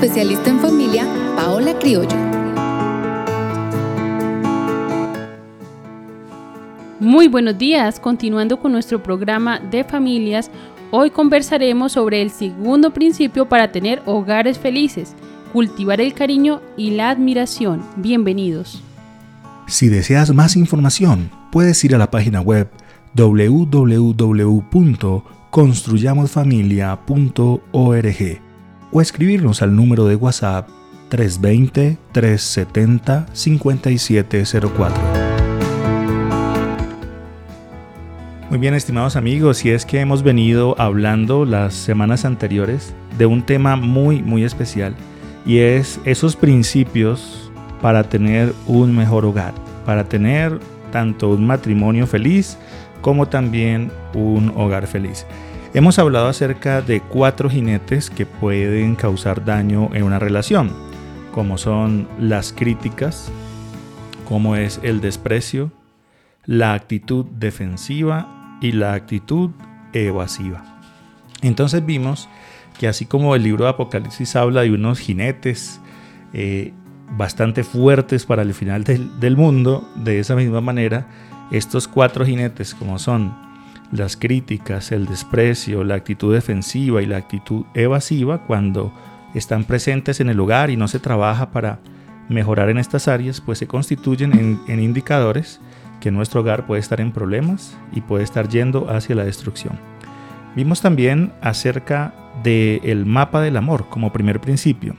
especialista en familia Paola Criollo. Muy buenos días, continuando con nuestro programa de familias, hoy conversaremos sobre el segundo principio para tener hogares felices, cultivar el cariño y la admiración. Bienvenidos. Si deseas más información, puedes ir a la página web www.construyamosfamilia.org o escribirnos al número de WhatsApp 320-370-5704. Muy bien, estimados amigos, y es que hemos venido hablando las semanas anteriores de un tema muy, muy especial, y es esos principios para tener un mejor hogar, para tener tanto un matrimonio feliz como también un hogar feliz. Hemos hablado acerca de cuatro jinetes que pueden causar daño en una relación, como son las críticas, como es el desprecio, la actitud defensiva y la actitud evasiva. Entonces vimos que así como el libro de Apocalipsis habla de unos jinetes eh, bastante fuertes para el final del, del mundo, de esa misma manera, estos cuatro jinetes, como son las críticas, el desprecio, la actitud defensiva y la actitud evasiva, cuando están presentes en el hogar y no se trabaja para mejorar en estas áreas, pues se constituyen en, indicadores que nuestro hogar puede estar en problemas y puede estar yendo hacia la destrucción. Vimos también acerca del mapa del amor como primer principio.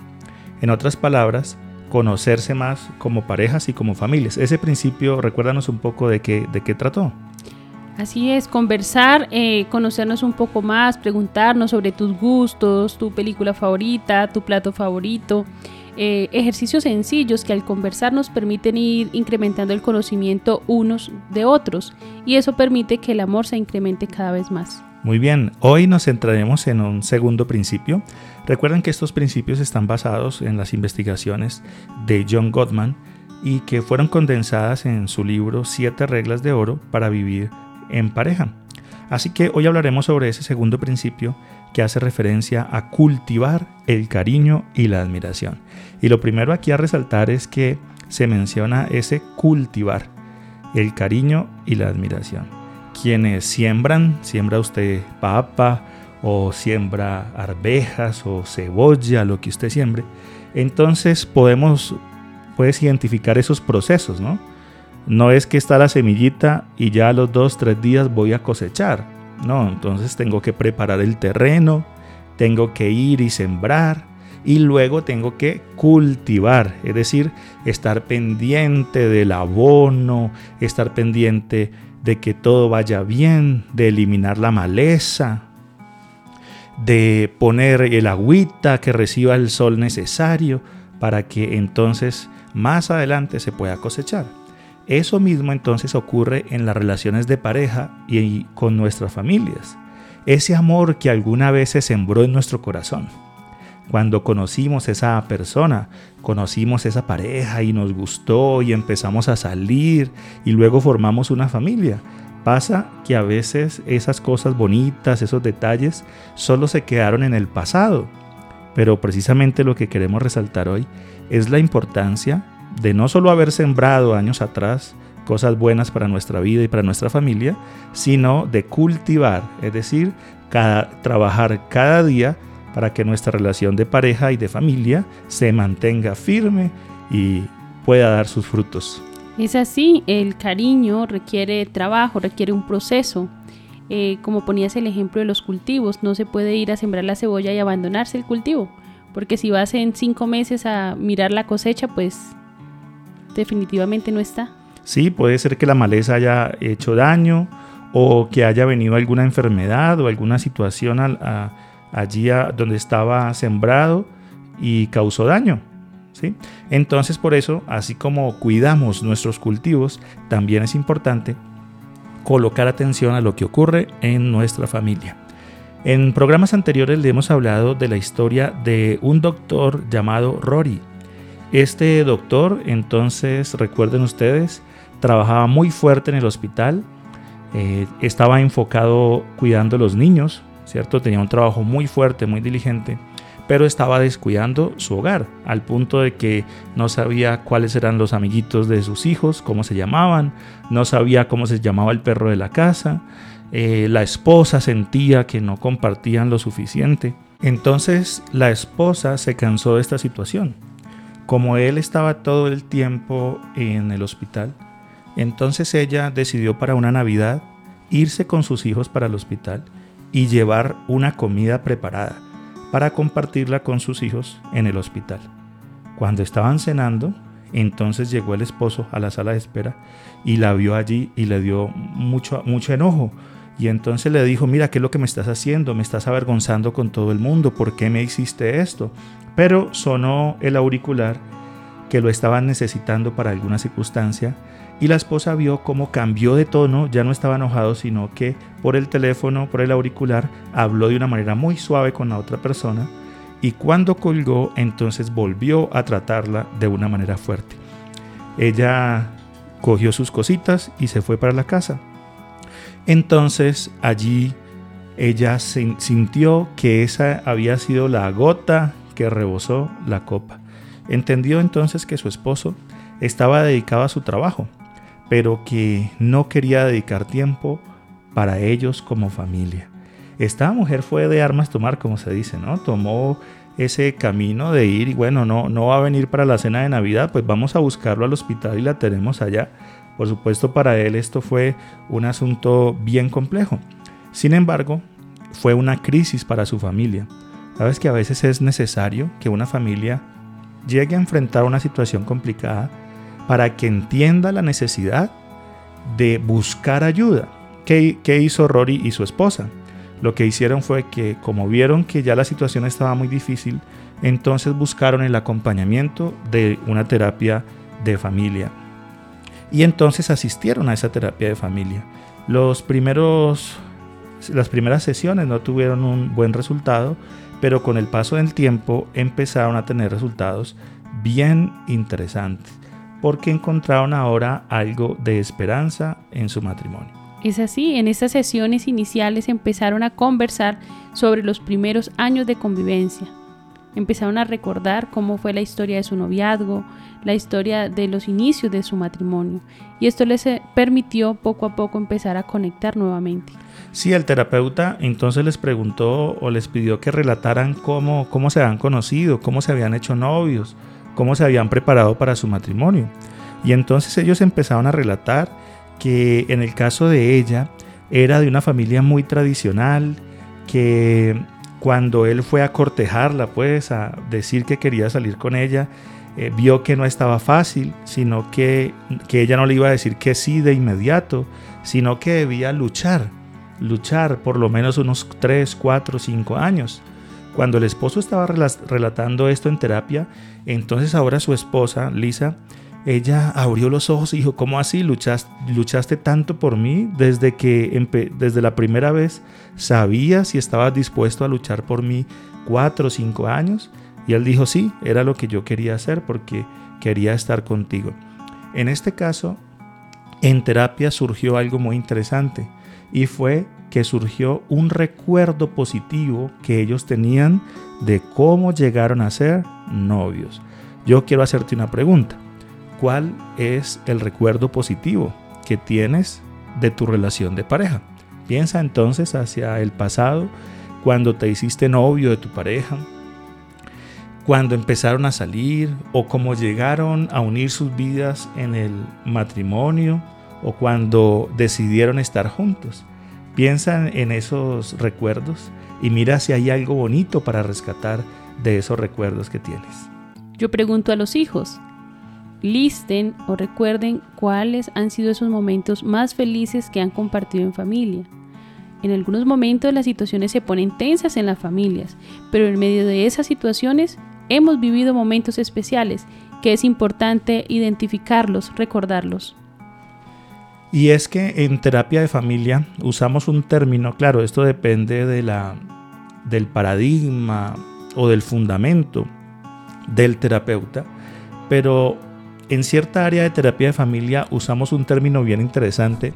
En otras palabras, conocerse más como parejas y como familias. Ese principio, recuérdanos un poco de qué, de qué trató. Así es, conversar, eh, conocernos un poco más, preguntarnos sobre tus gustos, tu película favorita, tu plato favorito. Eh, ejercicios sencillos que al conversar nos permiten ir incrementando el conocimiento unos de otros y eso permite que el amor se incremente cada vez más. Muy bien, hoy nos centraremos en un segundo principio. Recuerden que estos principios están basados en las investigaciones de John Gottman y que fueron condensadas en su libro Siete reglas de oro para vivir en pareja. Así que hoy hablaremos sobre ese segundo principio que hace referencia a cultivar el cariño y la admiración. Y lo primero aquí a resaltar es que se menciona ese cultivar el cariño y la admiración quienes siembran, siembra usted papa o siembra arvejas o cebolla, lo que usted siembre, entonces podemos, puedes identificar esos procesos, ¿no? No es que está la semillita y ya a los dos, tres días voy a cosechar. No, entonces tengo que preparar el terreno, tengo que ir y sembrar y luego tengo que cultivar, es decir, estar pendiente del abono, estar pendiente de que todo vaya bien, de eliminar la maleza, de poner el agüita que reciba el sol necesario para que entonces más adelante se pueda cosechar. Eso mismo entonces ocurre en las relaciones de pareja y con nuestras familias. Ese amor que alguna vez se sembró en nuestro corazón cuando conocimos esa persona, conocimos esa pareja y nos gustó y empezamos a salir y luego formamos una familia. Pasa que a veces esas cosas bonitas, esos detalles, solo se quedaron en el pasado. Pero precisamente lo que queremos resaltar hoy es la importancia de no solo haber sembrado años atrás cosas buenas para nuestra vida y para nuestra familia, sino de cultivar, es decir, cada, trabajar cada día para que nuestra relación de pareja y de familia se mantenga firme y pueda dar sus frutos. Es así, el cariño requiere trabajo, requiere un proceso. Eh, como ponías el ejemplo de los cultivos, no se puede ir a sembrar la cebolla y abandonarse el cultivo, porque si vas en cinco meses a mirar la cosecha, pues definitivamente no está. Sí, puede ser que la maleza haya hecho daño o que haya venido alguna enfermedad o alguna situación allí donde estaba sembrado y causó daño. ¿sí? Entonces por eso, así como cuidamos nuestros cultivos, también es importante colocar atención a lo que ocurre en nuestra familia. En programas anteriores le hemos hablado de la historia de un doctor llamado Rory. Este doctor, entonces, recuerden ustedes, trabajaba muy fuerte en el hospital eh, estaba enfocado cuidando a los niños, ¿cierto? Tenía un trabajo muy fuerte, muy diligente, pero estaba descuidando su hogar, al punto de que no sabía cuáles eran los amiguitos de sus hijos, cómo se llamaban, no sabía cómo se llamaba el perro de la casa, eh, la esposa sentía que no compartían lo suficiente. Entonces la esposa se cansó de esta situación. Como él estaba todo el tiempo en el hospital, entonces ella decidió para una Navidad irse con sus hijos para el hospital y llevar una comida preparada para compartirla con sus hijos en el hospital. Cuando estaban cenando, entonces llegó el esposo a la sala de espera y la vio allí y le dio mucho, mucho enojo. Y entonces le dijo, mira, ¿qué es lo que me estás haciendo? Me estás avergonzando con todo el mundo. ¿Por qué me hiciste esto? Pero sonó el auricular que lo estaban necesitando para alguna circunstancia y la esposa vio cómo cambió de tono, ya no estaba enojado, sino que por el teléfono, por el auricular, habló de una manera muy suave con la otra persona y cuando colgó entonces volvió a tratarla de una manera fuerte. Ella cogió sus cositas y se fue para la casa. Entonces allí ella sintió que esa había sido la gota que rebosó la copa. Entendió entonces que su esposo estaba dedicado a su trabajo pero que no quería dedicar tiempo para ellos como familia. Esta mujer fue de armas tomar, como se dice, ¿no? Tomó ese camino de ir y bueno, no, no va a venir para la cena de Navidad, pues vamos a buscarlo al hospital y la tenemos allá. Por supuesto, para él esto fue un asunto bien complejo. Sin embargo, fue una crisis para su familia. Sabes que a veces es necesario que una familia llegue a enfrentar una situación complicada para que entienda la necesidad de buscar ayuda. ¿Qué, hizo Rory y su esposa? Lo que hicieron fue que como vieron que ya la situación estaba muy difícil, entonces buscaron el acompañamiento de una terapia de familia. Y entonces asistieron a esa terapia de familia. Los primeros, las primeras sesiones no tuvieron un buen resultado, pero con el paso del tiempo empezaron a tener resultados bien interesantes porque encontraron ahora algo de esperanza en su matrimonio. Es así, en estas sesiones iniciales empezaron a conversar sobre los primeros años de convivencia. Empezaron a recordar cómo fue la historia de su noviazgo, la historia de los inicios de su matrimonio. Y esto les eh, permitió poco a poco empezar a conectar nuevamente. Sí, el terapeuta entonces les preguntó o les pidió que relataran cómo, cómo se habían conocido, cómo se habían hecho novios, cómo se habían preparado para su matrimonio. Y entonces ellos empezaron a relatar que en el caso de ella era de una familia muy tradicional, que cuando él fue a cortejarla, pues a decir que quería salir con ella, eh, vio que no estaba fácil, sino que, que ella no le iba a decir que sí de inmediato, sino que debía luchar, luchar por lo menos unos 3, 4, 5 años. Cuando el esposo estaba relatando esto en terapia, entonces ahora su esposa, Lisa, ella abrió los ojos y dijo, ¿cómo así luchaste, luchaste tanto por mí desde que desde la primera vez sabías si estabas dispuesto a luchar por mí cuatro o cinco años? Y él dijo, sí, era lo que yo quería hacer porque quería estar contigo. En este caso, en terapia surgió algo muy interesante y fue que surgió un recuerdo positivo que ellos tenían de cómo llegaron a ser novios. Yo quiero hacerte una pregunta. ¿Cuál es el recuerdo positivo que tienes de tu relación de pareja? Piensa entonces hacia el pasado, cuando te hiciste novio de tu pareja, cuando empezaron a salir o cómo llegaron a unir sus vidas en el matrimonio o cuando decidieron estar juntos. Piensa en esos recuerdos y mira si hay algo bonito para rescatar de esos recuerdos que tienes. Yo pregunto a los hijos, listen o recuerden cuáles han sido esos momentos más felices que han compartido en familia. En algunos momentos las situaciones se ponen tensas en las familias, pero en medio de esas situaciones hemos vivido momentos especiales que es importante identificarlos, recordarlos. Y es que en terapia de familia usamos un término, claro, esto depende de la, del paradigma o del fundamento del terapeuta, pero en cierta área de terapia de familia usamos un término bien interesante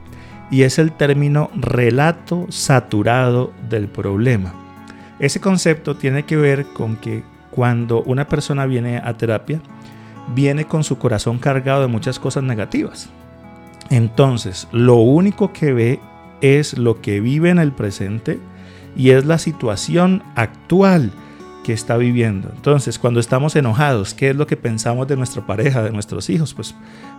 y es el término relato saturado del problema. Ese concepto tiene que ver con que cuando una persona viene a terapia, viene con su corazón cargado de muchas cosas negativas. Entonces, lo único que ve es lo que vive en el presente y es la situación actual que está viviendo. Entonces, cuando estamos enojados, ¿qué es lo que pensamos de nuestra pareja, de nuestros hijos? Pues,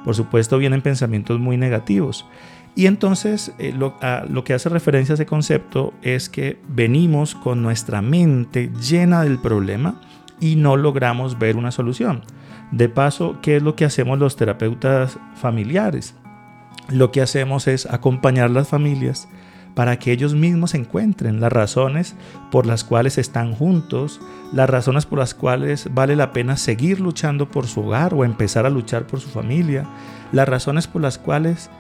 por supuesto, vienen pensamientos muy negativos. Y entonces, eh, lo, lo, que hace referencia a ese concepto es que venimos con nuestra mente llena del problema y no logramos ver una solución. De paso, ¿qué es lo que hacemos los terapeutas familiares? Lo que hacemos es acompañar las familias para que ellos mismos encuentren las razones por las cuales están juntos, las razones por las cuales vale la pena seguir luchando por su hogar o empezar a luchar por su familia, las razones por las cuales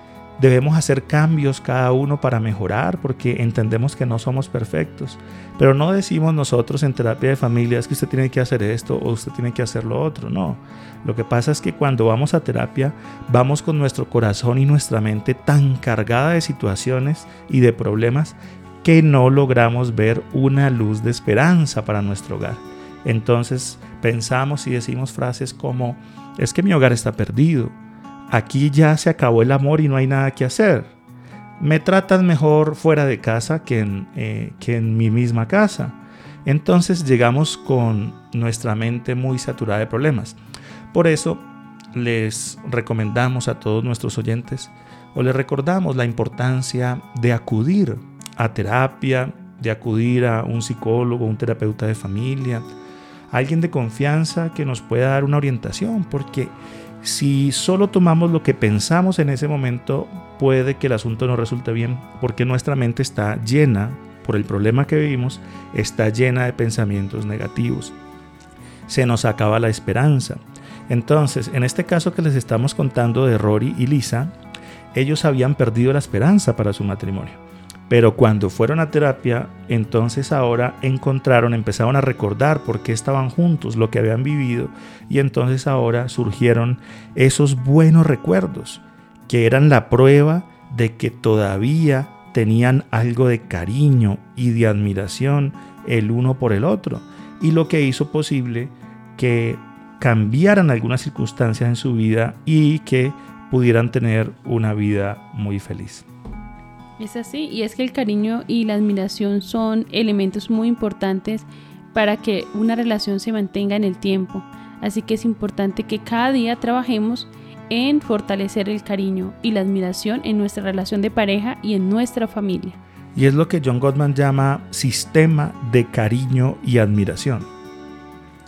Debemos hacer cambios cada uno para mejorar porque entendemos que no somos perfectos. Pero no decimos nosotros en terapia de familias que usted tiene que hacer esto o usted tiene que hacer lo otro. No. Lo que pasa es que cuando vamos a terapia vamos con nuestro corazón y nuestra mente tan cargada de situaciones y de problemas que no logramos ver una luz de esperanza para nuestro hogar. Entonces pensamos y decimos frases como, es que mi hogar está perdido aquí ya se acabó el amor y no hay nada que hacer. Me tratan mejor fuera de casa que en, eh, que en mi misma casa. Entonces llegamos con nuestra mente muy saturada de problemas. Por eso les recomendamos a todos nuestros oyentes o les recordamos la importancia de acudir a terapia, de acudir a un psicólogo, un terapeuta de familia, alguien de confianza que nos pueda dar una orientación, porque si solo tomamos lo que pensamos en ese momento, puede que el asunto no resulte bien, porque nuestra mente está llena, por el problema que vivimos, está llena de pensamientos negativos. Se nos acaba la esperanza. Entonces, en este caso que les estamos contando de Rory y Lisa, ellos habían perdido la esperanza para su matrimonio. Pero cuando fueron a terapia, entonces ahora encontraron, empezaron a recordar por qué estaban juntos, lo que habían vivido, y entonces ahora surgieron esos buenos recuerdos, que eran la prueba de que todavía tenían algo de cariño y de admiración el uno por el otro, y lo que hizo posible que cambiaran algunas circunstancias en su vida y que pudieran tener una vida muy feliz. Es así, y es que el cariño y la admiración son elementos muy importantes para que una relación se mantenga en el tiempo. Así que es importante que cada día trabajemos en fortalecer el cariño y la admiración en nuestra relación de pareja y en nuestra familia. Y es lo que John Gottman llama sistema de cariño y admiración.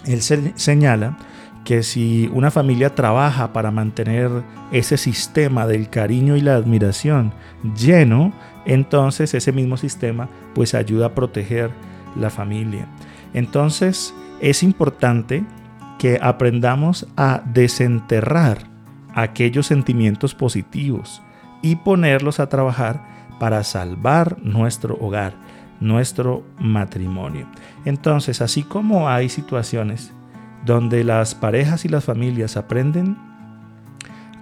Él señala que si una familia trabaja para mantener ese sistema del cariño y la admiración lleno, entonces ese mismo sistema pues ayuda a proteger la familia. Entonces es importante que aprendamos a desenterrar aquellos sentimientos positivos y ponerlos a trabajar para salvar nuestro hogar, nuestro matrimonio. Entonces, así como hay situaciones donde las parejas y las familias aprenden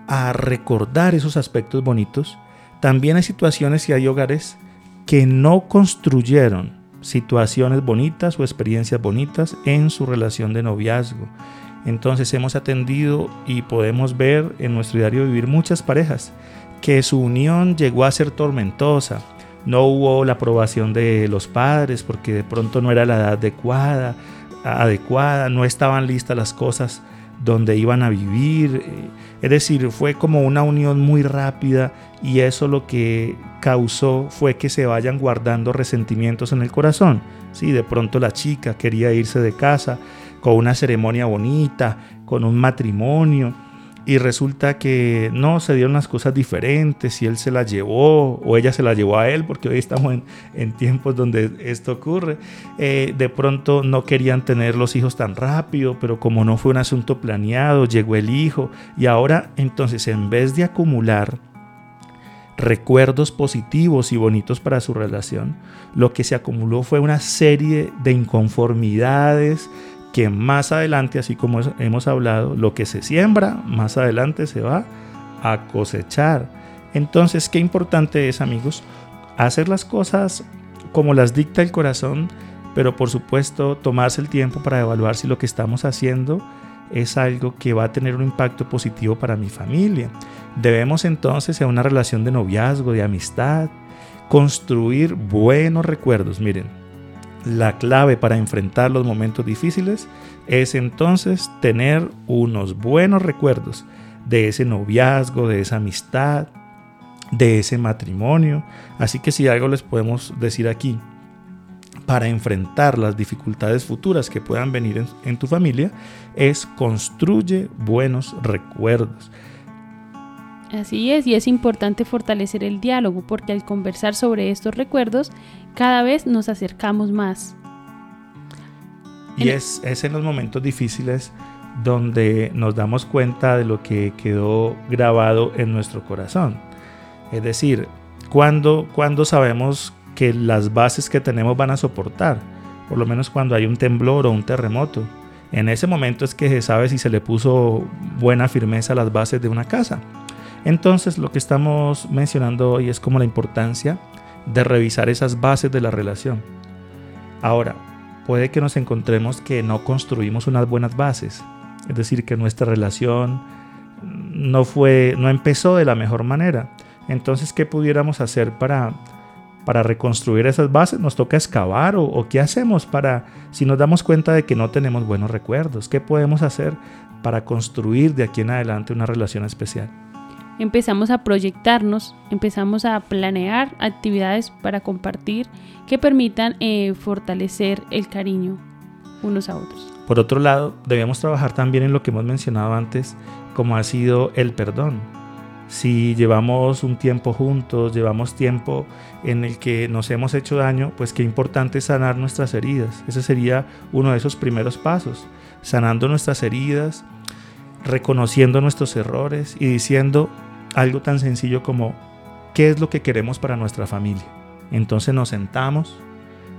a recordar esos aspectos bonitos, también hay situaciones y hay hogares que no construyeron situaciones bonitas o experiencias bonitas en su relación de noviazgo. Entonces hemos atendido y podemos ver en nuestro diario vivir muchas parejas que su unión llegó a ser tormentosa. No hubo la aprobación de los padres porque de pronto no era la edad adecuada adecuada, no estaban listas las cosas donde iban a vivir. Es decir, fue como una unión muy rápida y eso lo que causó fue que se vayan guardando resentimientos en el corazón. Sí, de pronto la chica quería irse de casa con una ceremonia bonita, con un matrimonio, y resulta que no, se dieron las cosas diferentes y él se la llevó o ella se la llevó a él, porque hoy estamos en, tiempos donde esto ocurre. Eh, de pronto no querían tener los hijos tan rápido, pero como no fue un asunto planeado, llegó el hijo y ahora entonces en vez de acumular recuerdos positivos y bonitos para su relación, lo que se acumuló fue una serie de inconformidades, que más adelante, así como hemos hablado, lo que se siembra, más adelante se va a cosechar. Entonces, qué importante es, amigos, hacer las cosas como las dicta el corazón, pero por supuesto tomarse el tiempo para evaluar si lo que estamos haciendo es algo que va a tener un impacto positivo para mi familia. Debemos entonces en una relación de noviazgo, de amistad, construir buenos recuerdos. Miren, la clave para enfrentar los momentos difíciles es entonces tener unos buenos recuerdos de ese noviazgo, de esa amistad, de ese matrimonio. Así que si algo les podemos decir aquí, para enfrentar las dificultades futuras que puedan venir en, tu familia, es construye buenos recuerdos. Así es, y es importante fortalecer el diálogo porque al conversar sobre estos recuerdos, cada vez nos acercamos más. Y es, es en los momentos difíciles donde nos damos cuenta de lo que quedó grabado en nuestro corazón. Es decir, cuando, cuando sabemos que las bases que tenemos van a soportar, por lo menos cuando hay un temblor o un terremoto. En ese momento es que se sabe si se le puso buena firmeza a las bases de una casa. Entonces lo que estamos mencionando hoy es como la importancia de revisar esas bases de la relación. Ahora, puede que nos encontremos que no construimos unas buenas bases, es decir, que nuestra relación no fue no empezó de la mejor manera. Entonces, ¿qué pudiéramos hacer para para reconstruir esas bases? ¿Nos toca excavar o, o, qué hacemos para, si nos damos cuenta de que no tenemos buenos recuerdos, qué podemos hacer para construir de aquí en adelante una relación especial? Empezamos a proyectarnos, empezamos a planear actividades para compartir que permitan eh, fortalecer el cariño unos a otros. Por otro lado, debemos trabajar también en lo que hemos mencionado antes, como ha sido el perdón si llevamos un tiempo juntos, llevamos tiempo en el que nos hemos hecho daño, pues qué importante es sanar nuestras heridas. Ese sería uno de esos primeros pasos, sanando nuestras heridas, reconociendo nuestros errores y diciendo algo tan sencillo como qué es lo que queremos para nuestra familia. Entonces nos sentamos,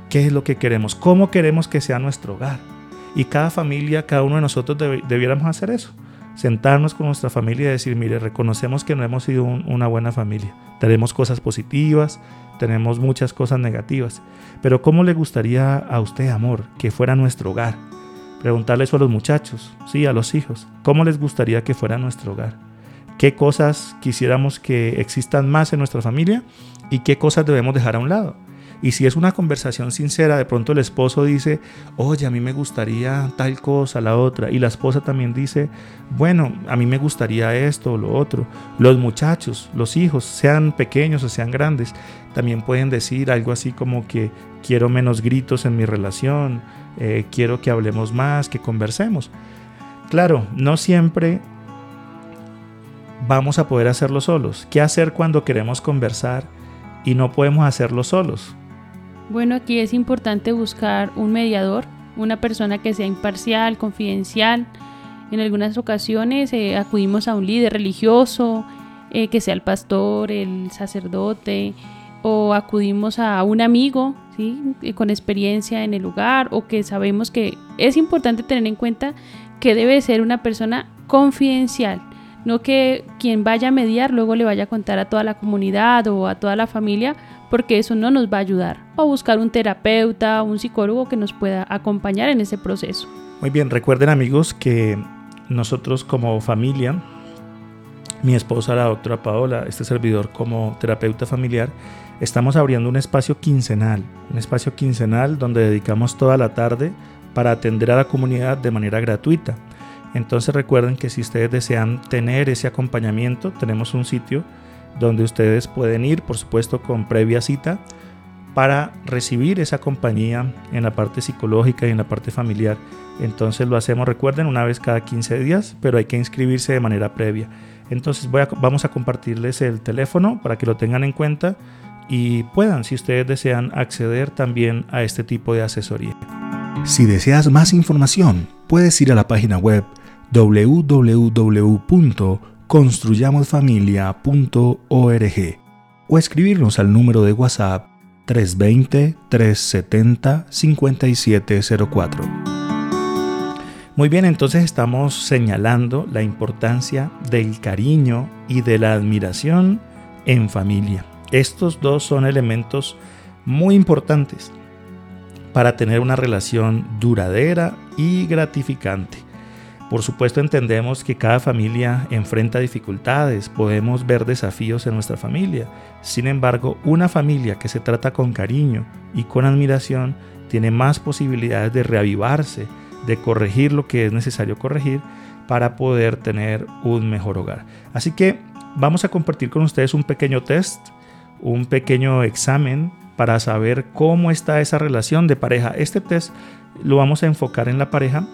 qué es lo que queremos, cómo queremos que sea nuestro hogar. Y cada familia, cada uno de nosotros debiéramos hacer eso sentarnos con nuestra familia y decir, mire, reconocemos que no hemos sido una buena familia. Tenemos cosas positivas, tenemos muchas cosas negativas. Pero ¿cómo le gustaría a usted, amor, que fuera nuestro hogar? Preguntarle eso a los muchachos, sí, a los hijos. ¿Cómo les gustaría que fuera nuestro hogar? ¿Qué cosas quisiéramos que existan más en nuestra familia? ¿Y qué cosas debemos dejar a un lado? Y si es una conversación sincera, de pronto el esposo dice, oye, a mí me gustaría tal cosa, la otra. Y la esposa también dice, bueno, a mí me gustaría esto o lo otro. Los muchachos, los hijos, sean pequeños o sean grandes, también pueden decir algo así como que quiero menos gritos en mi relación, eh, quiero que hablemos más, que conversemos. Claro, no siempre vamos a poder hacerlo solos. ¿Qué hacer cuando queremos conversar y no podemos hacerlo solos? Bueno, aquí es importante buscar un mediador, una persona que sea imparcial, confidencial. En algunas ocasiones eh, acudimos a un líder religioso, eh, que sea el pastor, el sacerdote, o acudimos a un amigo ¿sí? Eh, con experiencia en el lugar, o que sabemos que es importante tener en cuenta que debe ser una persona confidencial no que quien vaya a mediar luego le vaya a contar a toda la comunidad o a toda la familia, porque eso no nos va a ayudar. O buscar un terapeuta, un psicólogo que nos pueda acompañar en ese proceso. Muy bien, recuerden amigos que nosotros como familia, mi esposa, la doctora Paola, este servidor como terapeuta familiar, estamos abriendo un espacio quincenal, un espacio quincenal donde dedicamos toda la tarde para atender a la comunidad de manera gratuita. Entonces recuerden que si ustedes desean tener ese acompañamiento, tenemos un sitio donde ustedes pueden ir, por supuesto, con previa cita para recibir esa compañía en la parte psicológica y en la parte familiar. Entonces lo hacemos, recuerden, una vez cada 15 días, pero hay que inscribirse de manera previa. Entonces vamos a compartirles el teléfono para que lo tengan en cuenta y puedan, si ustedes desean, acceder también a este tipo de asesoría. Si deseas más información, puedes ir a la página web www.construyamosfamilia.org o escribirnos al número de WhatsApp 320-370-5704. Muy bien, entonces estamos señalando la importancia del cariño y de la admiración en familia. Estos dos son elementos muy importantes para tener una relación duradera y gratificante. Por supuesto entendemos que cada familia enfrenta dificultades, podemos ver desafíos en nuestra familia. Sin embargo, una familia que se trata con cariño y con admiración tiene más posibilidades de reavivarse, de corregir lo que es necesario corregir para poder tener un mejor hogar. Así que vamos a compartir con ustedes un pequeño test, un pequeño examen para saber cómo está esa relación de pareja. Este test lo vamos a enfocar en la pareja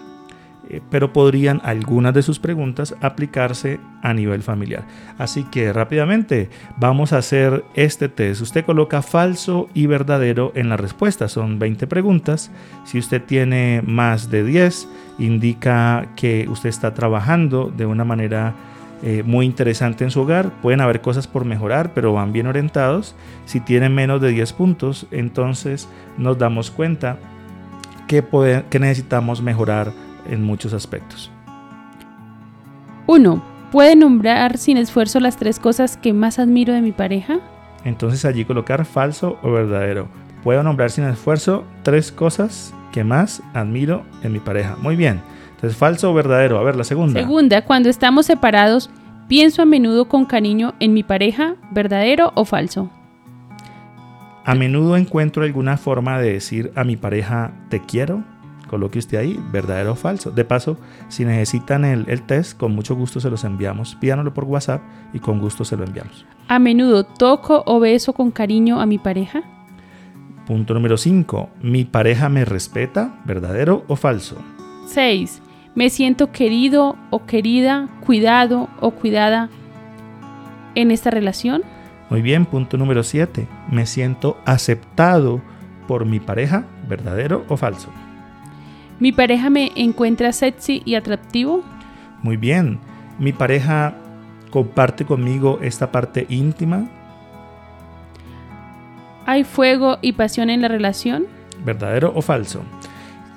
eh, pero podrían algunas de sus preguntas aplicarse a nivel familiar. Así que rápidamente vamos a hacer este test. Usted coloca falso y verdadero en la respuesta. Son 20 preguntas. Si usted tiene más de 10, indica que usted está trabajando de una manera eh, muy interesante en su hogar. Pueden haber cosas por mejorar, pero van bien orientados. Si tienen menos de 10 puntos, entonces nos damos cuenta que, que necesitamos mejorar en muchos aspectos. 1. ¿Puede nombrar sin esfuerzo las tres cosas que más admiro de mi pareja? Entonces allí colocar falso o verdadero. Puedo nombrar sin esfuerzo tres cosas que más admiro en mi pareja. Muy bien. Entonces falso o verdadero. A ver, la segunda. Segunda, cuando estamos separados, pienso a menudo con cariño en mi pareja, verdadero o falso. A menudo encuentro alguna forma de decir a mi pareja te quiero coloque usted ahí, verdadero o falso. De paso, si necesitan el, test, con mucho gusto se los enviamos. Pídanoslo por WhatsApp y con gusto se lo enviamos. A menudo toco o beso con cariño a mi pareja. Punto número 5. ¿Mi pareja me respeta? ¿Verdadero o falso? 6. ¿Me siento querido o querida, cuidado o cuidada en esta relación? Muy bien, punto número 7. ¿Me siento aceptado por mi pareja? ¿Verdadero o falso? ¿Mi pareja me encuentra sexy y atractivo? Muy bien. ¿Mi pareja comparte conmigo esta parte íntima? ¿Hay fuego y pasión en la relación? ¿Verdadero o falso?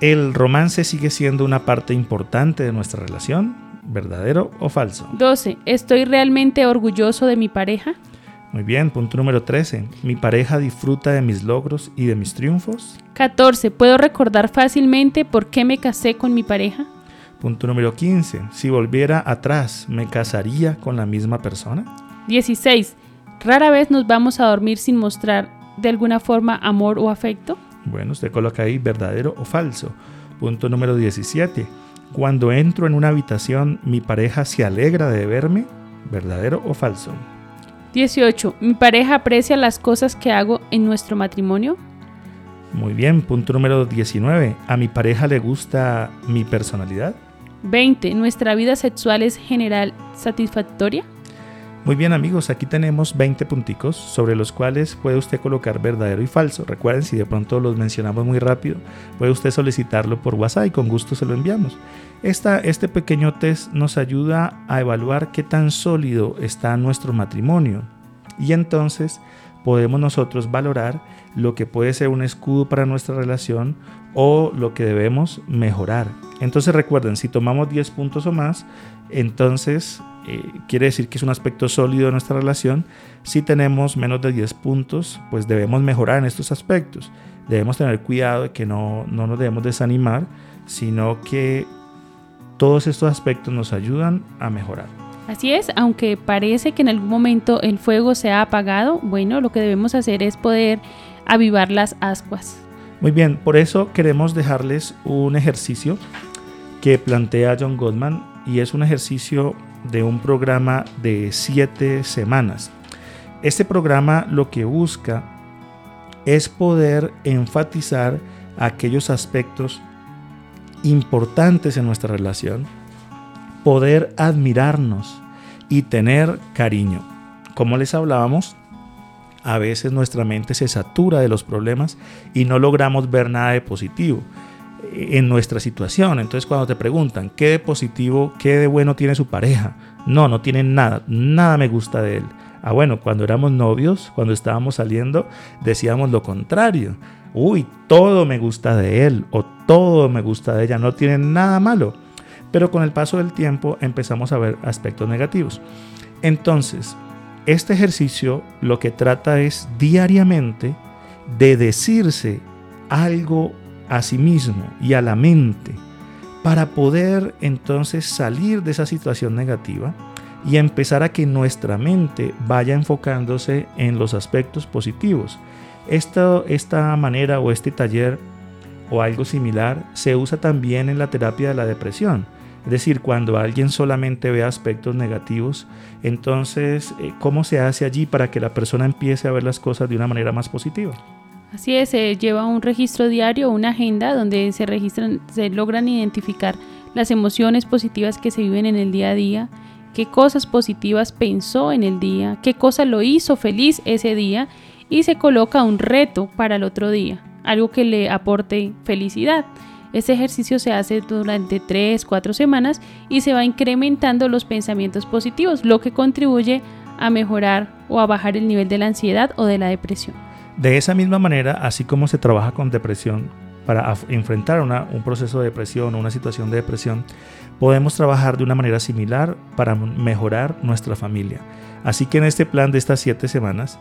¿El romance sigue siendo una parte importante de nuestra relación? ¿Verdadero o falso? 12. ¿Estoy realmente orgulloso de mi pareja? Muy bien, punto número 13. ¿Mi pareja disfruta de mis logros y de mis triunfos? 14. ¿Puedo recordar fácilmente por qué me casé con mi pareja? Punto número 15. Si volviera atrás, ¿me casaría con la misma persona? 16. ¿Rara vez nos vamos a dormir sin mostrar de alguna forma amor o afecto? Bueno, usted coloca ahí verdadero o falso. Punto número 17. Cuando entro en una habitación, ¿mi pareja se alegra de verme? ¿Verdadero o falso? 18. ¿Mi pareja aprecia las cosas que hago en nuestro matrimonio? Muy bien, punto número 19. ¿A mi pareja le gusta mi personalidad? 20. ¿Nuestra vida sexual es general satisfactoria? Muy bien amigos, aquí tenemos 20 punticos sobre los cuales puede usted colocar verdadero y falso. Recuerden, si de pronto los mencionamos muy rápido, puede usted solicitarlo por WhatsApp y con gusto se lo enviamos. Este pequeño test nos ayuda a evaluar qué tan sólido está nuestro matrimonio y entonces podemos nosotros valorar lo que puede ser un escudo para nuestra relación o lo que debemos mejorar. Entonces recuerden, si tomamos 10 puntos o más, entonces eh, quiere decir que es un aspecto sólido de nuestra relación. Si tenemos menos de 10 puntos, pues debemos mejorar en estos aspectos. Debemos tener cuidado de que no, no nos debemos desanimar, sino que todos estos aspectos nos ayudan a mejorar. Así es, aunque parece que en algún momento el fuego se ha apagado, bueno, lo que debemos hacer es poder avivar las ascuas. Muy bien, por eso queremos dejarles un ejercicio que plantea John Goldman y es un ejercicio de un programa de siete semanas. Este programa lo que busca es poder enfatizar aquellos aspectos importantes en nuestra relación, poder admirarnos y tener cariño. Como les hablábamos, a veces nuestra mente se satura de los problemas y no logramos ver nada de positivo en nuestra situación. Entonces cuando te preguntan qué de positivo, qué de bueno tiene su pareja, no, no tiene nada, nada me gusta de él. Ah, bueno, cuando éramos novios, cuando estábamos saliendo, decíamos lo contrario uy, todo me gusta de él o todo me gusta de ella, no tiene nada malo. Pero con el paso del tiempo empezamos a ver aspectos negativos. Entonces, este ejercicio lo que trata es diariamente de decirse algo a sí mismo y a la mente para poder entonces salir de esa situación negativa y empezar a que nuestra mente vaya enfocándose en los aspectos positivos. Esta, esta manera o este taller o algo similar se usa también en la terapia de la depresión. Es decir, cuando alguien solamente ve aspectos negativos, entonces, eh, ¿cómo se hace allí para que la persona empiece a ver las cosas de una manera más positiva? Así es, se lleva un registro diario, una agenda donde se registran, se logran identificar las emociones positivas que se viven en el día a día, qué cosas positivas pensó en el día, qué cosa lo hizo feliz ese día y se coloca un reto para el otro día, algo que le aporte felicidad. Este ejercicio se hace durante 3, 4 semanas y se va incrementando los pensamientos positivos, lo que contribuye a mejorar o a bajar el nivel de la ansiedad o de la depresión. De esa misma manera, así como se trabaja con depresión para enfrentar un proceso de depresión o una situación de depresión, podemos trabajar de una manera similar para mejorar nuestra familia. Así que en este plan de estas siete semanas,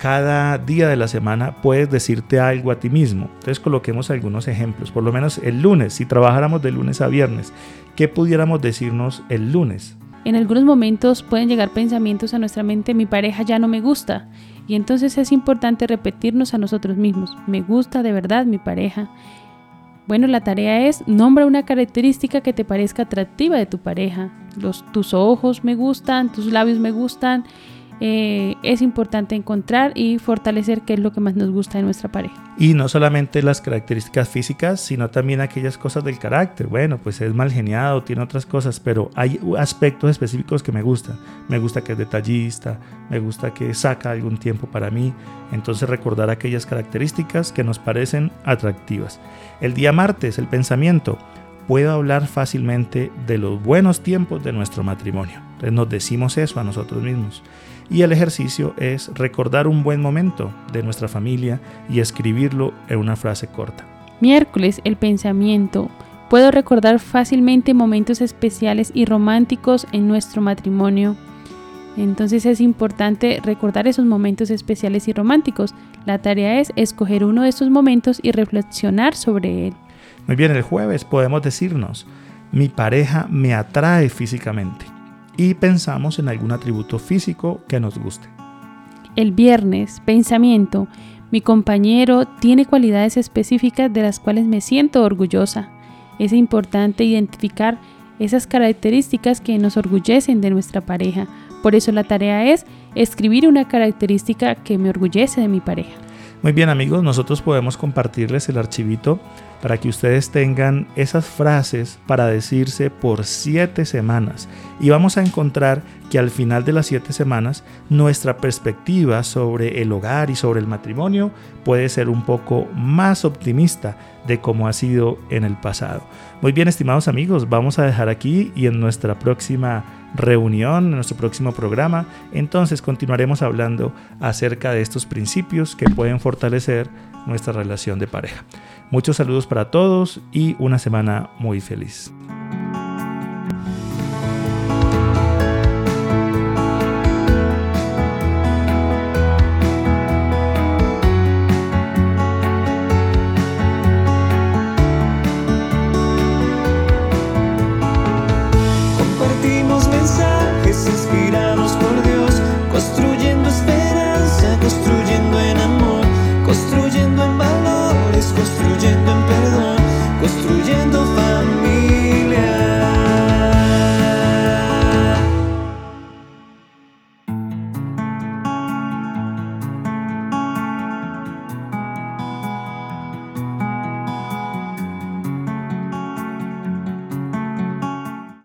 cada día de la semana puedes decirte algo a ti mismo. Entonces coloquemos algunos ejemplos. Por lo menos el lunes, si trabajáramos de lunes a viernes, ¿qué pudiéramos decirnos el lunes? En algunos momentos pueden llegar pensamientos a nuestra mente, mi pareja ya no me gusta. Y entonces es importante repetirnos a nosotros mismos, me gusta de verdad mi pareja. Bueno, la tarea es, nombra una característica que te parezca atractiva de tu pareja. Los, tus ojos me gustan, tus labios me gustan, eh, es importante encontrar y fortalecer qué es lo que más nos gusta de nuestra pareja. Y no solamente las características físicas, sino también aquellas cosas del carácter. Bueno, pues es mal geniado, tiene otras cosas, pero hay aspectos específicos que me gustan. Me gusta que es detallista, me gusta que saca algún tiempo para mí. Entonces recordar aquellas características que nos parecen atractivas. El día martes, el pensamiento. Puedo hablar fácilmente de los buenos tiempos de nuestro matrimonio. Entonces nos decimos eso a nosotros mismos. Y el ejercicio es recordar un buen momento de nuestra familia y escribirlo en una frase corta. Miércoles, el pensamiento. Puedo recordar fácilmente momentos especiales y románticos en nuestro matrimonio. Entonces es importante recordar esos momentos especiales y románticos. La tarea es escoger uno de esos momentos y reflexionar sobre él. Muy bien, el jueves podemos decirnos, mi pareja me atrae físicamente y pensamos en algún atributo físico que nos guste. El viernes, pensamiento, mi compañero tiene cualidades específicas de las cuales me siento orgullosa. Es importante identificar esas características que nos orgullecen de nuestra pareja. Por eso la tarea es escribir una característica que me orgullece de mi pareja. Muy bien amigos, nosotros podemos compartirles el archivito para que ustedes tengan esas frases para decirse por siete semanas. Y vamos a encontrar que al final de las siete semanas nuestra perspectiva sobre el hogar y sobre el matrimonio puede ser un poco más optimista de como ha sido en el pasado. Muy bien, estimados amigos, vamos a dejar aquí y en nuestra próxima reunión, en nuestro próximo programa, entonces continuaremos hablando acerca de estos principios que pueden fortalecer nuestra relación de pareja. Muchos saludos para todos y una semana muy feliz.